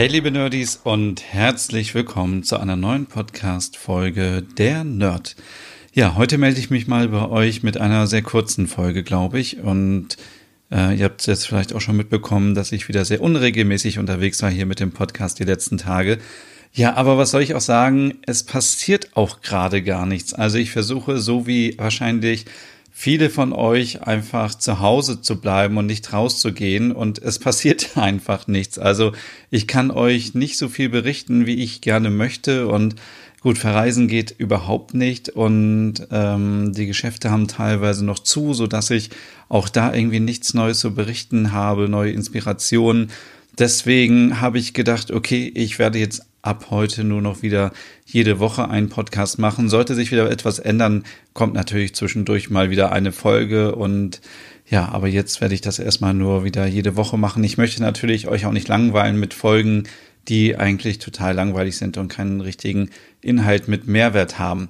Hey liebe Nerdies und herzlich willkommen zu einer neuen Podcast-Folge Der Nerd. Ja, heute melde ich mich mal bei euch mit einer sehr kurzen Folge, glaube ich. Und äh, ihr habt es jetzt vielleicht auch schon mitbekommen, dass ich wieder sehr unregelmäßig unterwegs war hier mit dem Podcast die letzten Tage. Ja, aber was soll ich auch sagen? Es passiert auch gerade gar nichts. Also ich versuche, so wie wahrscheinlich viele von euch einfach zu Hause zu bleiben und nicht rauszugehen und es passiert einfach nichts. Also ich kann euch nicht so viel berichten, wie ich gerne möchte und gut, verreisen geht überhaupt nicht und ähm, die Geschäfte haben teilweise noch zu, so dass ich auch da irgendwie nichts Neues zu berichten habe, neue Inspirationen. Deswegen habe ich gedacht, okay, ich werde jetzt ab heute nur noch wieder jede Woche einen Podcast machen. Sollte sich wieder etwas ändern, kommt natürlich zwischendurch mal wieder eine Folge und ja, aber jetzt werde ich das erstmal nur wieder jede Woche machen. Ich möchte natürlich euch auch nicht langweilen mit Folgen, die eigentlich total langweilig sind und keinen richtigen Inhalt mit Mehrwert haben.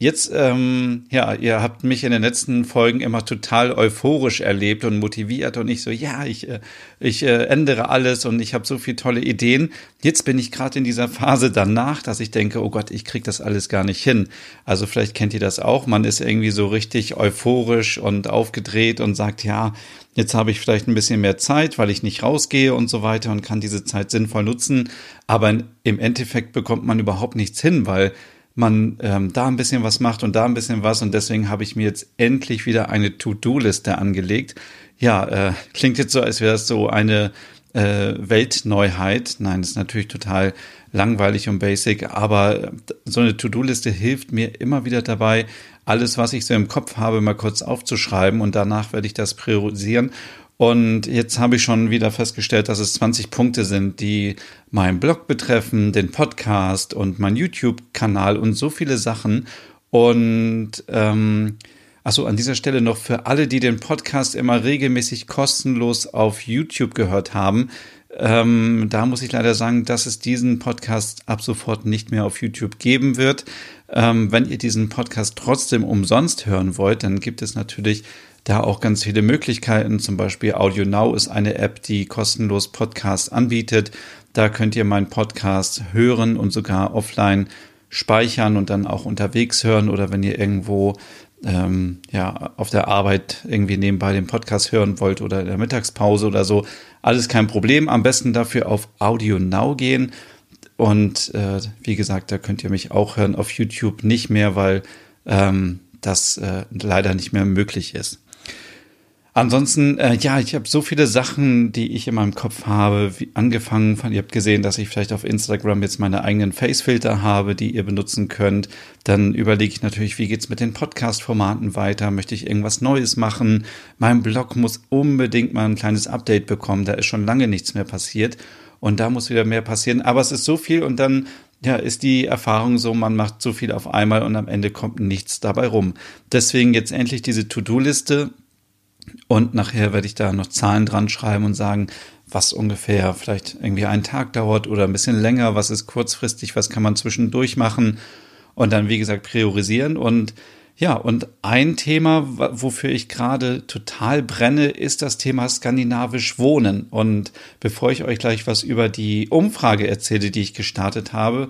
Jetzt, ähm, ja, ihr habt mich in den letzten Folgen immer total euphorisch erlebt und motiviert und ich so, ja, ich, äh, ich äh, ändere alles und ich habe so viele tolle Ideen. Jetzt bin ich gerade in dieser Phase danach, dass ich denke, oh Gott, ich krieg das alles gar nicht hin. Also vielleicht kennt ihr das auch. Man ist irgendwie so richtig euphorisch und aufgedreht und sagt, ja, Jetzt habe ich vielleicht ein bisschen mehr Zeit, weil ich nicht rausgehe und so weiter und kann diese Zeit sinnvoll nutzen. Aber im Endeffekt bekommt man überhaupt nichts hin, weil man ähm, da ein bisschen was macht und da ein bisschen was. Und deswegen habe ich mir jetzt endlich wieder eine To-Do-Liste angelegt. Ja, äh, klingt jetzt so, als wäre es so eine äh, Weltneuheit. Nein, das ist natürlich total langweilig und basic, aber so eine To-Do-Liste hilft mir immer wieder dabei, alles, was ich so im Kopf habe, mal kurz aufzuschreiben und danach werde ich das priorisieren und jetzt habe ich schon wieder festgestellt, dass es 20 Punkte sind, die meinen Blog betreffen, den Podcast und mein YouTube-Kanal und so viele Sachen. Und ähm, achso, an dieser Stelle noch für alle, die den Podcast immer regelmäßig kostenlos auf YouTube gehört haben. Ähm, da muss ich leider sagen, dass es diesen Podcast ab sofort nicht mehr auf YouTube geben wird. Ähm, wenn ihr diesen Podcast trotzdem umsonst hören wollt, dann gibt es natürlich da auch ganz viele Möglichkeiten. Zum Beispiel Audio Now ist eine App, die kostenlos Podcasts anbietet. Da könnt ihr meinen Podcast hören und sogar offline speichern und dann auch unterwegs hören oder wenn ihr irgendwo ähm, ja auf der Arbeit irgendwie nebenbei den Podcast hören wollt oder in der Mittagspause oder so, alles kein Problem. Am besten dafür auf Audio Now gehen und äh, wie gesagt, da könnt ihr mich auch hören auf YouTube nicht mehr, weil ähm, das äh, leider nicht mehr möglich ist. Ansonsten, äh, ja, ich habe so viele Sachen, die ich in meinem Kopf habe, wie angefangen von, ihr habt gesehen, dass ich vielleicht auf Instagram jetzt meine eigenen Facefilter habe, die ihr benutzen könnt. Dann überlege ich natürlich, wie geht's mit den Podcast-Formaten weiter? Möchte ich irgendwas Neues machen? Mein Blog muss unbedingt mal ein kleines Update bekommen. Da ist schon lange nichts mehr passiert. Und da muss wieder mehr passieren. Aber es ist so viel und dann ja, ist die Erfahrung so, man macht so viel auf einmal und am Ende kommt nichts dabei rum. Deswegen jetzt endlich diese To-Do-Liste und nachher werde ich da noch Zahlen dran schreiben und sagen, was ungefähr vielleicht irgendwie einen Tag dauert oder ein bisschen länger, was ist kurzfristig, was kann man zwischendurch machen und dann, wie gesagt, priorisieren. Und ja, und ein Thema, wofür ich gerade total brenne, ist das Thema skandinavisch Wohnen. Und bevor ich euch gleich was über die Umfrage erzähle, die ich gestartet habe,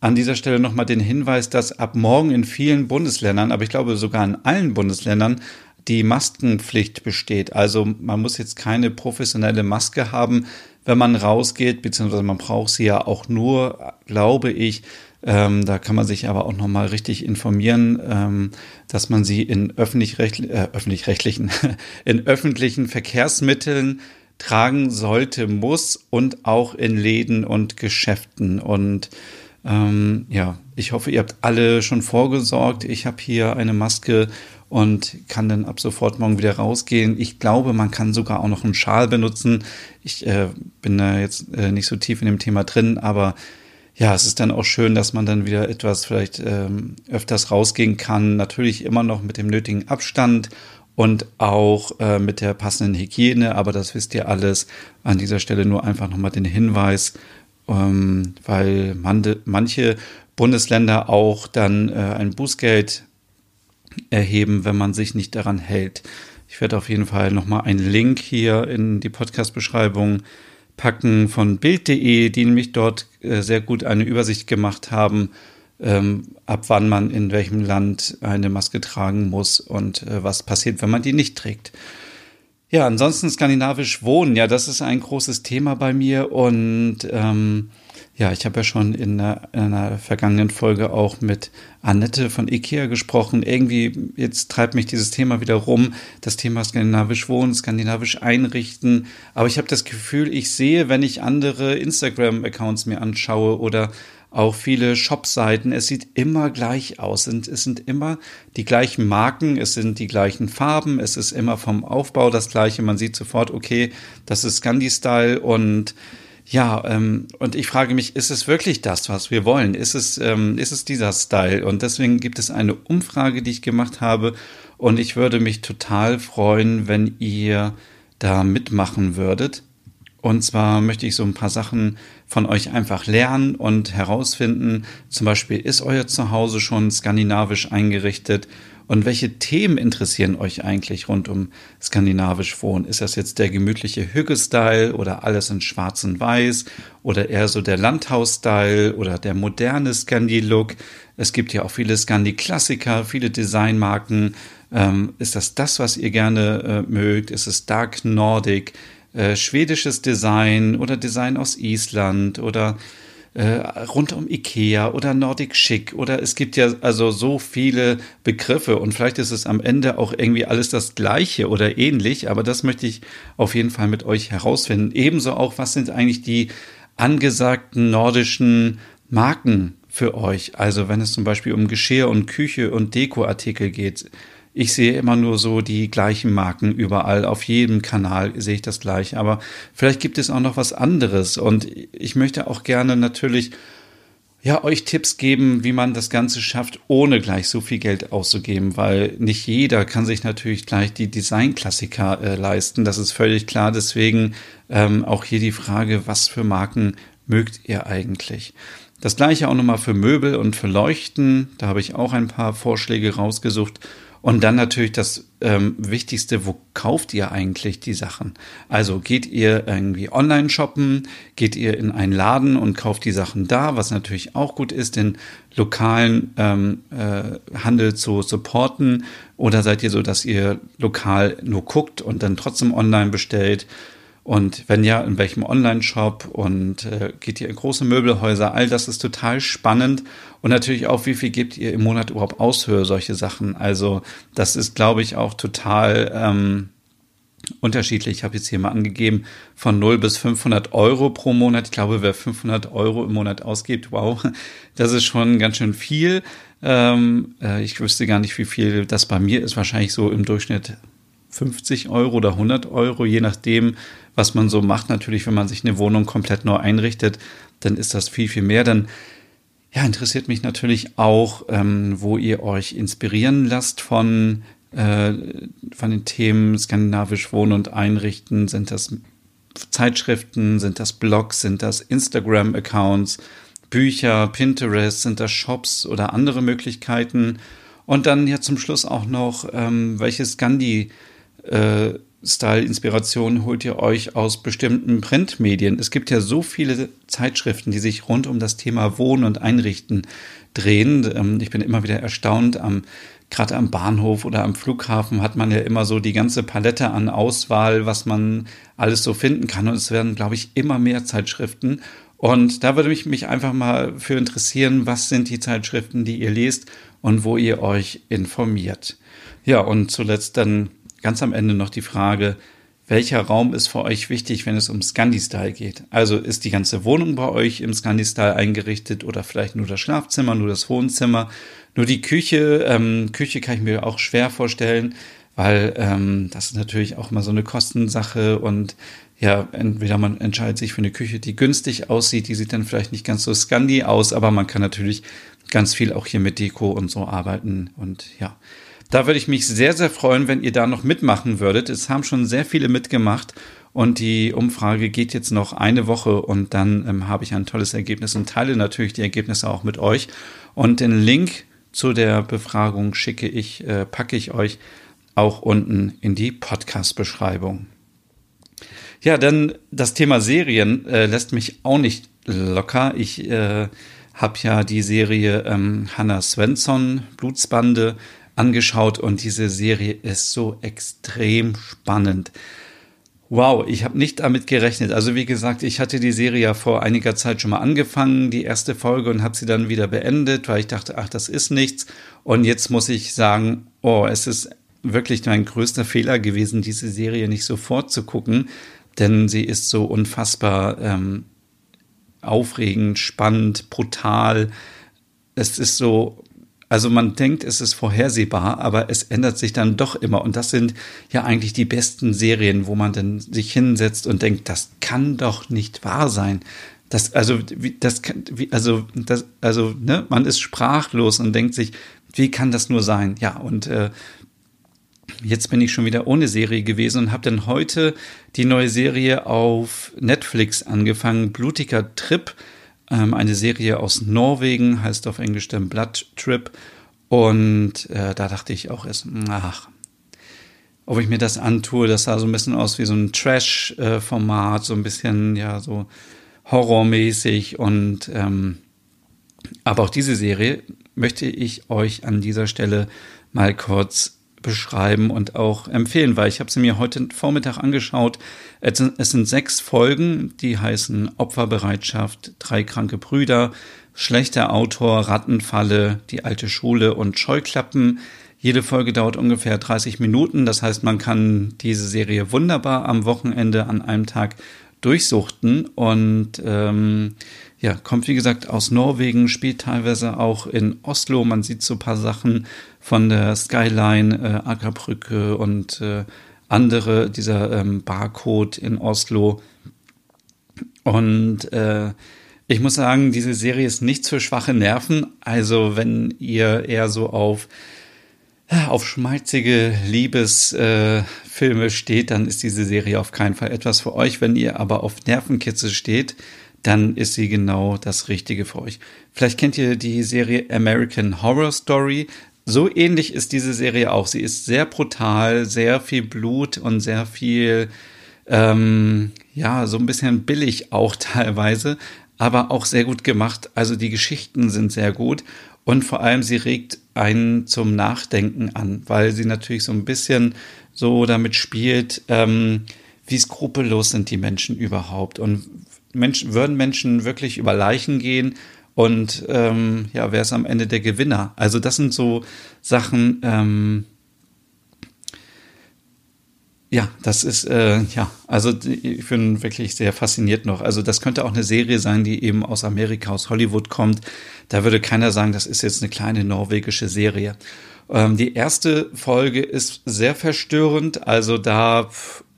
an dieser Stelle nochmal den Hinweis, dass ab morgen in vielen Bundesländern, aber ich glaube sogar in allen Bundesländern, die Maskenpflicht besteht. Also man muss jetzt keine professionelle Maske haben, wenn man rausgeht, beziehungsweise man braucht sie ja auch nur, glaube ich, ähm, da kann man sich aber auch nochmal richtig informieren, ähm, dass man sie in äh, öffentlich-rechtlichen, in öffentlichen Verkehrsmitteln tragen sollte, muss und auch in Läden und Geschäften. Und ähm, ja, ich hoffe, ihr habt alle schon vorgesorgt. Ich habe hier eine Maske und kann dann ab sofort morgen wieder rausgehen. Ich glaube, man kann sogar auch noch einen Schal benutzen. Ich äh, bin da jetzt äh, nicht so tief in dem Thema drin, aber ja, es ist dann auch schön, dass man dann wieder etwas vielleicht ähm, öfters rausgehen kann. Natürlich immer noch mit dem nötigen Abstand und auch äh, mit der passenden Hygiene, aber das wisst ihr alles. An dieser Stelle nur einfach nochmal den Hinweis, ähm, weil man, manche Bundesländer auch dann äh, ein Bußgeld erheben, wenn man sich nicht daran hält. Ich werde auf jeden Fall nochmal einen Link hier in die Podcast-Beschreibung packen von Bild.de, die nämlich dort äh, sehr gut eine Übersicht gemacht haben, ähm, ab wann man in welchem Land eine Maske tragen muss und äh, was passiert, wenn man die nicht trägt. Ja, ansonsten skandinavisch wohnen, ja, das ist ein großes Thema bei mir und ähm, ja, ich habe ja schon in einer, in einer, vergangenen Folge auch mit Annette von IKEA gesprochen. Irgendwie, jetzt treibt mich dieses Thema wieder rum, das Thema skandinavisch wohnen, skandinavisch einrichten. Aber ich habe das Gefühl, ich sehe, wenn ich andere Instagram-Accounts mir anschaue oder auch viele Shop-Seiten, es sieht immer gleich aus. Es sind immer die gleichen Marken, es sind die gleichen Farben, es ist immer vom Aufbau das gleiche. Man sieht sofort, okay, das ist Scandi-Style und ja, ähm, und ich frage mich, ist es wirklich das, was wir wollen? Ist es, ähm, ist es dieser Style? Und deswegen gibt es eine Umfrage, die ich gemacht habe. Und ich würde mich total freuen, wenn ihr da mitmachen würdet. Und zwar möchte ich so ein paar Sachen von euch einfach lernen und herausfinden. Zum Beispiel, ist euer Zuhause schon skandinavisch eingerichtet? Und welche Themen interessieren euch eigentlich rund um skandinavisch Wohnen? Ist das jetzt der gemütliche Hügge-Style oder alles in schwarz und weiß oder eher so der Landhaus-Style oder der moderne Scandi-Look? Es gibt ja auch viele Scandi-Klassiker, viele Designmarken. Ähm, ist das das, was ihr gerne äh, mögt? Ist es Dark Nordic, äh, schwedisches Design oder Design aus Island oder äh, rund um Ikea oder Nordic Chic oder es gibt ja also so viele Begriffe und vielleicht ist es am Ende auch irgendwie alles das gleiche oder ähnlich, aber das möchte ich auf jeden Fall mit euch herausfinden. Ebenso auch, was sind eigentlich die angesagten nordischen Marken für euch? Also wenn es zum Beispiel um Geschirr und Küche und Dekoartikel geht, ich sehe immer nur so die gleichen Marken überall. Auf jedem Kanal sehe ich das gleich. Aber vielleicht gibt es auch noch was anderes. Und ich möchte auch gerne natürlich ja, euch Tipps geben, wie man das Ganze schafft, ohne gleich so viel Geld auszugeben, weil nicht jeder kann sich natürlich gleich die Designklassiker äh, leisten. Das ist völlig klar. Deswegen ähm, auch hier die Frage, was für Marken mögt ihr eigentlich? Das gleiche auch nochmal für Möbel und für Leuchten. Da habe ich auch ein paar Vorschläge rausgesucht. Und dann natürlich das ähm, Wichtigste, wo kauft ihr eigentlich die Sachen? Also geht ihr irgendwie online shoppen, geht ihr in einen Laden und kauft die Sachen da, was natürlich auch gut ist, den lokalen ähm, äh, Handel zu supporten. Oder seid ihr so, dass ihr lokal nur guckt und dann trotzdem online bestellt? Und wenn ja, in welchem Online-Shop und äh, geht ihr in große Möbelhäuser? All das ist total spannend. Und natürlich auch, wie viel gebt ihr im Monat überhaupt aus für solche Sachen? Also das ist, glaube ich, auch total ähm, unterschiedlich. Ich habe jetzt hier mal angegeben, von 0 bis 500 Euro pro Monat. Ich glaube, wer 500 Euro im Monat ausgibt, wow, das ist schon ganz schön viel. Ähm, äh, ich wüsste gar nicht, wie viel das bei mir ist. Wahrscheinlich so im Durchschnitt 50 Euro oder 100 Euro, je nachdem, was man so macht. Natürlich, wenn man sich eine Wohnung komplett neu einrichtet, dann ist das viel, viel mehr. Dann ja, interessiert mich natürlich auch, ähm, wo ihr euch inspirieren lasst von, äh, von den Themen skandinavisch wohnen und einrichten. Sind das Zeitschriften, sind das Blogs, sind das Instagram-Accounts, Bücher, Pinterest, sind das Shops oder andere Möglichkeiten? Und dann ja zum Schluss auch noch, ähm, welche Scandi- äh, Style-Inspiration holt ihr euch aus bestimmten Printmedien? Es gibt ja so viele Zeitschriften, die sich rund um das Thema Wohnen und Einrichten drehen. Ähm, ich bin immer wieder erstaunt, am, gerade am Bahnhof oder am Flughafen hat man ja immer so die ganze Palette an Auswahl, was man alles so finden kann. Und es werden, glaube ich, immer mehr Zeitschriften. Und da würde mich, mich einfach mal für interessieren, was sind die Zeitschriften, die ihr lest und wo ihr euch informiert. Ja, und zuletzt dann ganz am Ende noch die Frage, welcher Raum ist für euch wichtig, wenn es um Scandi-Style geht. Also ist die ganze Wohnung bei euch im Scandi-Style eingerichtet oder vielleicht nur das Schlafzimmer, nur das Wohnzimmer, nur die Küche. Ähm, Küche kann ich mir auch schwer vorstellen, weil ähm, das ist natürlich auch immer so eine Kostensache und ja, entweder man entscheidet sich für eine Küche, die günstig aussieht, die sieht dann vielleicht nicht ganz so Scandi aus, aber man kann natürlich ganz viel auch hier mit Deko und so arbeiten und ja. Da würde ich mich sehr, sehr freuen, wenn ihr da noch mitmachen würdet. Es haben schon sehr viele mitgemacht und die Umfrage geht jetzt noch eine Woche und dann ähm, habe ich ein tolles Ergebnis und teile natürlich die Ergebnisse auch mit euch. Und den Link zu der Befragung schicke ich, äh, packe ich euch auch unten in die Podcast-Beschreibung. Ja, dann das Thema Serien äh, lässt mich auch nicht locker. Ich äh, habe ja die Serie ähm, Hannah Svensson, Blutsbande, angeschaut und diese Serie ist so extrem spannend. Wow, ich habe nicht damit gerechnet. Also wie gesagt, ich hatte die Serie ja vor einiger Zeit schon mal angefangen, die erste Folge, und habe sie dann wieder beendet, weil ich dachte, ach, das ist nichts. Und jetzt muss ich sagen, oh, es ist wirklich mein größter Fehler gewesen, diese Serie nicht sofort zu gucken, denn sie ist so unfassbar ähm, aufregend, spannend, brutal. Es ist so also man denkt, es ist vorhersehbar, aber es ändert sich dann doch immer. Und das sind ja eigentlich die besten Serien, wo man dann sich hinsetzt und denkt, das kann doch nicht wahr sein. Das, also, das also, das, also, ne, man ist sprachlos und denkt sich, wie kann das nur sein? Ja, und äh, jetzt bin ich schon wieder ohne Serie gewesen und habe dann heute die neue Serie auf Netflix angefangen, Blutiger Trip ähm, eine Serie aus Norwegen, heißt auf Englisch der Blood Trip. Und äh, da dachte ich auch erst, ach, ob ich mir das antue, das sah so ein bisschen aus wie so ein Trash-Format, so ein bisschen, ja, so horrormäßig. Und ähm, aber auch diese Serie möchte ich euch an dieser Stelle mal kurz beschreiben und auch empfehlen, weil ich habe sie mir heute Vormittag angeschaut. Es sind, es sind sechs Folgen, die heißen Opferbereitschaft, drei kranke Brüder, schlechter Autor, Rattenfalle, die alte Schule und Scheuklappen. Jede Folge dauert ungefähr 30 Minuten. Das heißt, man kann diese Serie wunderbar am Wochenende an einem Tag durchsuchten und ähm, ja, kommt wie gesagt aus Norwegen, spielt teilweise auch in Oslo. Man sieht so ein paar Sachen von der Skyline, äh, Ackerbrücke und äh, andere, dieser ähm, Barcode in Oslo. Und äh, ich muss sagen, diese Serie ist nichts für schwache Nerven. Also wenn ihr eher so auf auf schmalzige Liebesfilme äh, steht, dann ist diese Serie auf keinen Fall etwas für euch. Wenn ihr aber auf Nervenkitzel steht, dann ist sie genau das Richtige für euch. Vielleicht kennt ihr die Serie American Horror Story. So ähnlich ist diese Serie auch. Sie ist sehr brutal, sehr viel Blut und sehr viel, ähm, ja, so ein bisschen billig auch teilweise, aber auch sehr gut gemacht. Also die Geschichten sind sehr gut und vor allem sie regt einen zum Nachdenken an, weil sie natürlich so ein bisschen so damit spielt, ähm, wie skrupellos sind die Menschen überhaupt und Menschen, würden Menschen wirklich über Leichen gehen und ähm, ja, wer ist am Ende der Gewinner? Also das sind so Sachen, ähm, ja, das ist, äh, ja, also ich bin wirklich sehr fasziniert noch. Also das könnte auch eine Serie sein, die eben aus Amerika, aus Hollywood kommt. Da würde keiner sagen, das ist jetzt eine kleine norwegische Serie. Ähm, die erste Folge ist sehr verstörend. Also da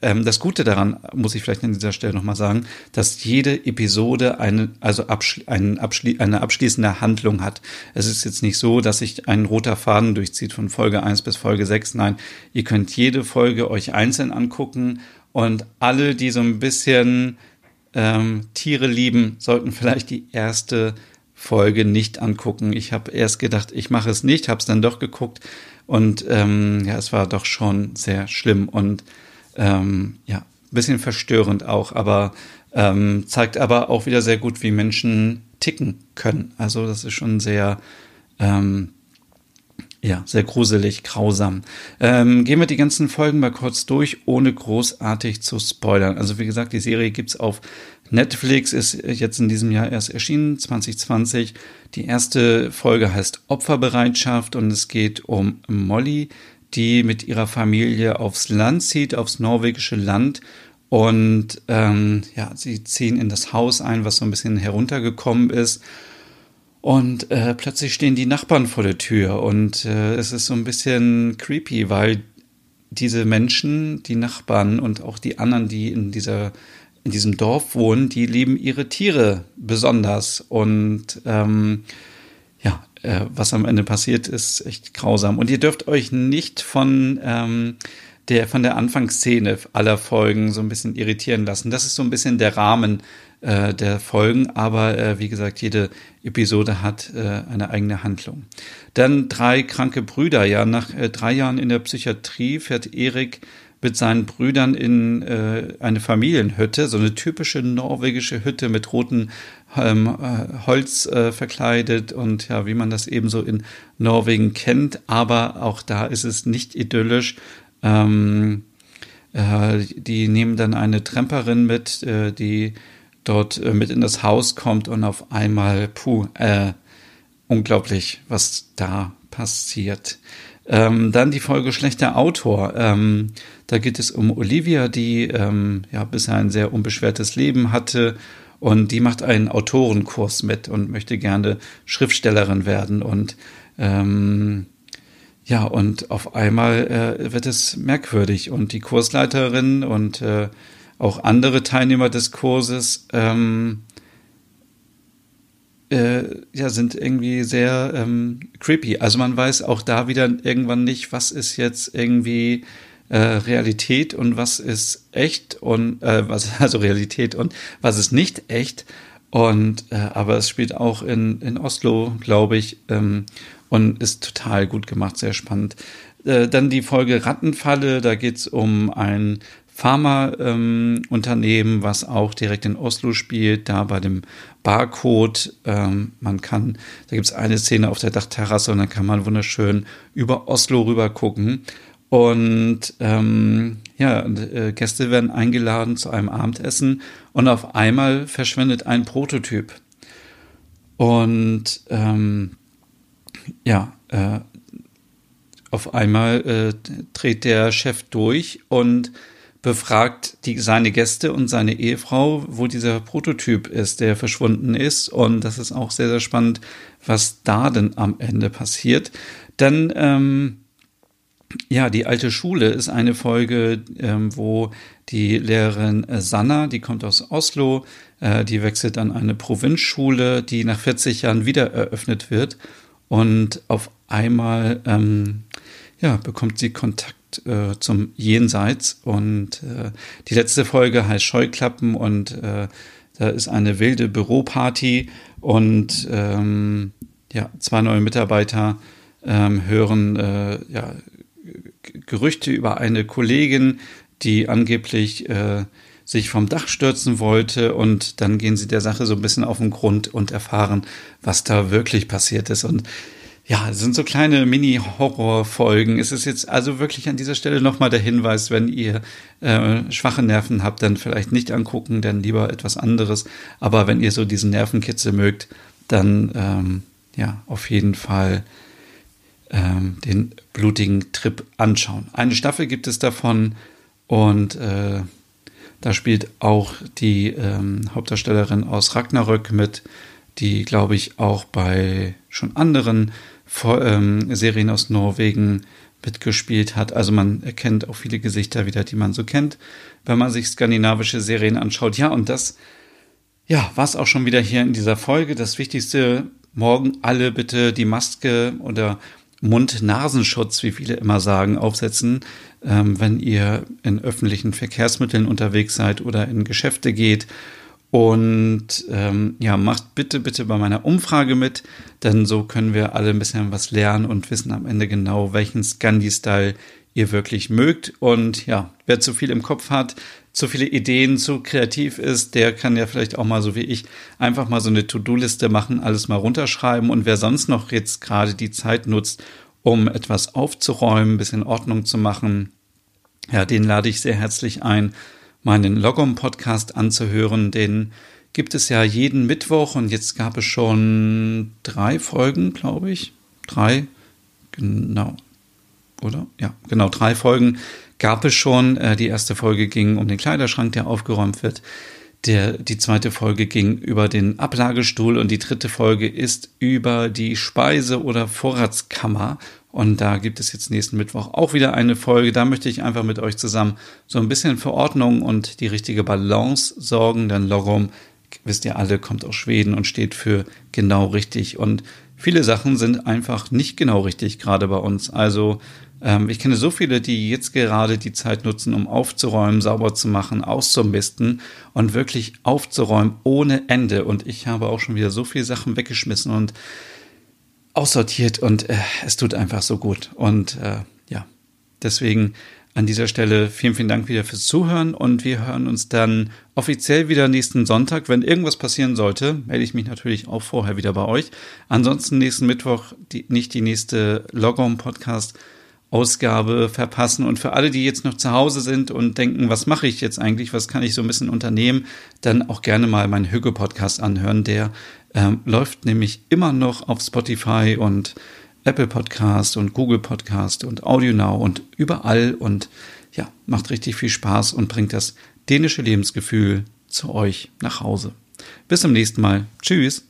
das Gute daran, muss ich vielleicht an dieser Stelle nochmal sagen, dass jede Episode eine, also abschli ein abschli eine abschließende Handlung hat. Es ist jetzt nicht so, dass sich ein roter Faden durchzieht von Folge 1 bis Folge 6. Nein, ihr könnt jede Folge euch einzeln angucken und alle, die so ein bisschen ähm, Tiere lieben, sollten vielleicht die erste Folge nicht angucken. Ich habe erst gedacht, ich mache es nicht, habe es dann doch geguckt und ähm, ja, es war doch schon sehr schlimm und ähm, ja, bisschen verstörend auch, aber ähm, zeigt aber auch wieder sehr gut, wie Menschen ticken können. Also das ist schon sehr, ähm, ja, sehr gruselig, grausam. Ähm, gehen wir die ganzen Folgen mal kurz durch, ohne großartig zu spoilern. Also wie gesagt, die Serie gibt's auf Netflix, ist jetzt in diesem Jahr erst erschienen, 2020. Die erste Folge heißt Opferbereitschaft und es geht um Molly, die mit ihrer Familie aufs Land zieht, aufs norwegische Land. Und ähm, ja, sie ziehen in das Haus ein, was so ein bisschen heruntergekommen ist. Und äh, plötzlich stehen die Nachbarn vor der Tür und äh, es ist so ein bisschen creepy, weil diese Menschen, die Nachbarn und auch die anderen, die in dieser in diesem Dorf wohnen, die lieben ihre Tiere besonders und ähm, äh, was am Ende passiert, ist echt grausam. Und ihr dürft euch nicht von ähm, der von der Anfangsszene aller Folgen so ein bisschen irritieren lassen. Das ist so ein bisschen der Rahmen äh, der Folgen, aber äh, wie gesagt, jede Episode hat äh, eine eigene Handlung. Dann drei kranke Brüder. Ja, nach äh, drei Jahren in der Psychiatrie fährt Erik mit seinen Brüdern in äh, eine Familienhütte, so eine typische norwegische Hütte mit roten ähm, äh, Holz äh, verkleidet und ja, wie man das eben so in Norwegen kennt. Aber auch da ist es nicht idyllisch. Ähm, äh, die nehmen dann eine Tremperin mit, äh, die dort äh, mit in das Haus kommt und auf einmal, puh, äh, unglaublich, was da passiert. Ähm, dann die Folge Schlechter Autor. Ähm, da geht es um Olivia, die ähm, ja bisher ein sehr unbeschwertes Leben hatte und die macht einen Autorenkurs mit und möchte gerne Schriftstellerin werden und ähm, ja, und auf einmal äh, wird es merkwürdig und die Kursleiterin und äh, auch andere Teilnehmer des Kurses ähm, äh, ja, sind irgendwie sehr ähm, creepy. Also man weiß auch da wieder irgendwann nicht, was ist jetzt irgendwie äh, Realität und was ist echt und äh, was also Realität und was ist nicht echt. Und äh, aber es spielt auch in, in Oslo, glaube ich, ähm, und ist total gut gemacht, sehr spannend. Äh, dann die Folge Rattenfalle, da geht's um ein Pharmaunternehmen, ähm, was auch direkt in Oslo spielt, da bei dem Barcode. Ähm, man kann, da gibt es eine Szene auf der Dachterrasse und dann kann man wunderschön über Oslo rüber gucken. Und ähm, ja, äh, Gäste werden eingeladen zu einem Abendessen und auf einmal verschwindet ein Prototyp. Und ähm, ja, äh, auf einmal äh, dreht der Chef durch und befragt die, seine Gäste und seine Ehefrau, wo dieser Prototyp ist, der verschwunden ist. Und das ist auch sehr, sehr spannend, was da denn am Ende passiert. Dann, ähm, ja, die alte Schule ist eine Folge, ähm, wo die Lehrerin Sanna, die kommt aus Oslo, äh, die wechselt an eine Provinzschule, die nach 40 Jahren wieder eröffnet wird. Und auf einmal, ähm, ja, bekommt sie Kontakt äh, zum Jenseits. Und äh, die letzte Folge heißt Scheuklappen und äh, da ist eine wilde Büroparty und ähm, ja, zwei neue Mitarbeiter ähm, hören äh, ja, Gerüchte über eine Kollegin, die angeblich äh, sich vom Dach stürzen wollte und dann gehen sie der Sache so ein bisschen auf den Grund und erfahren, was da wirklich passiert ist. Und ja, es sind so kleine Mini-Horror-Folgen. Es ist jetzt also wirklich an dieser Stelle nochmal der Hinweis, wenn ihr äh, schwache Nerven habt, dann vielleicht nicht angucken, dann lieber etwas anderes. Aber wenn ihr so diesen Nervenkitzel mögt, dann ähm, ja, auf jeden Fall ähm, den blutigen Trip anschauen. Eine Staffel gibt es davon und äh, da spielt auch die ähm, Hauptdarstellerin aus Ragnarök mit, die, glaube ich, auch bei schon anderen ähm, Serien aus Norwegen mitgespielt hat. Also man erkennt auch viele Gesichter wieder, die man so kennt, wenn man sich skandinavische Serien anschaut. Ja, und das, ja, war es auch schon wieder hier in dieser Folge. Das Wichtigste, morgen alle bitte die Maske oder Mund-Nasenschutz, wie viele immer sagen, aufsetzen, ähm, wenn ihr in öffentlichen Verkehrsmitteln unterwegs seid oder in Geschäfte geht und ähm, ja, macht bitte, bitte bei meiner Umfrage mit, denn so können wir alle ein bisschen was lernen und wissen am Ende genau, welchen Scandi-Style ihr wirklich mögt. Und ja, wer zu viel im Kopf hat, zu viele Ideen, zu kreativ ist, der kann ja vielleicht auch mal so wie ich einfach mal so eine To-Do-Liste machen, alles mal runterschreiben. Und wer sonst noch jetzt gerade die Zeit nutzt, um etwas aufzuräumen, ein bisschen Ordnung zu machen, ja, den lade ich sehr herzlich ein, meinen Logom-Podcast anzuhören. Den gibt es ja jeden Mittwoch und jetzt gab es schon drei Folgen, glaube ich. Drei, genau. oder? Ja, genau, drei Folgen gab es schon. Äh, die erste Folge ging um den Kleiderschrank, der aufgeräumt wird. Der, die zweite Folge ging über den Ablagestuhl und die dritte Folge ist über die Speise- oder Vorratskammer. Und da gibt es jetzt nächsten Mittwoch auch wieder eine Folge. Da möchte ich einfach mit euch zusammen so ein bisschen für Ordnung und die richtige Balance sorgen. Denn Logom, wisst ihr alle, kommt aus Schweden und steht für genau richtig. Und viele Sachen sind einfach nicht genau richtig, gerade bei uns. Also ähm, ich kenne so viele, die jetzt gerade die Zeit nutzen, um aufzuräumen, sauber zu machen, auszumisten und wirklich aufzuräumen ohne Ende. Und ich habe auch schon wieder so viele Sachen weggeschmissen und aussortiert und äh, es tut einfach so gut. Und äh, ja, deswegen an dieser Stelle vielen, vielen Dank wieder fürs Zuhören und wir hören uns dann offiziell wieder nächsten Sonntag. Wenn irgendwas passieren sollte, melde ich mich natürlich auch vorher wieder bei euch. Ansonsten nächsten Mittwoch die, nicht die nächste Logom Podcast Ausgabe verpassen. Und für alle, die jetzt noch zu Hause sind und denken, was mache ich jetzt eigentlich, was kann ich so ein bisschen unternehmen, dann auch gerne mal meinen Hüge-Podcast anhören. Der ähm, läuft nämlich immer noch auf Spotify und Apple Podcast und Google Podcast und Audio Now und überall und ja, macht richtig viel Spaß und bringt das dänische Lebensgefühl zu euch nach Hause. Bis zum nächsten Mal. Tschüss.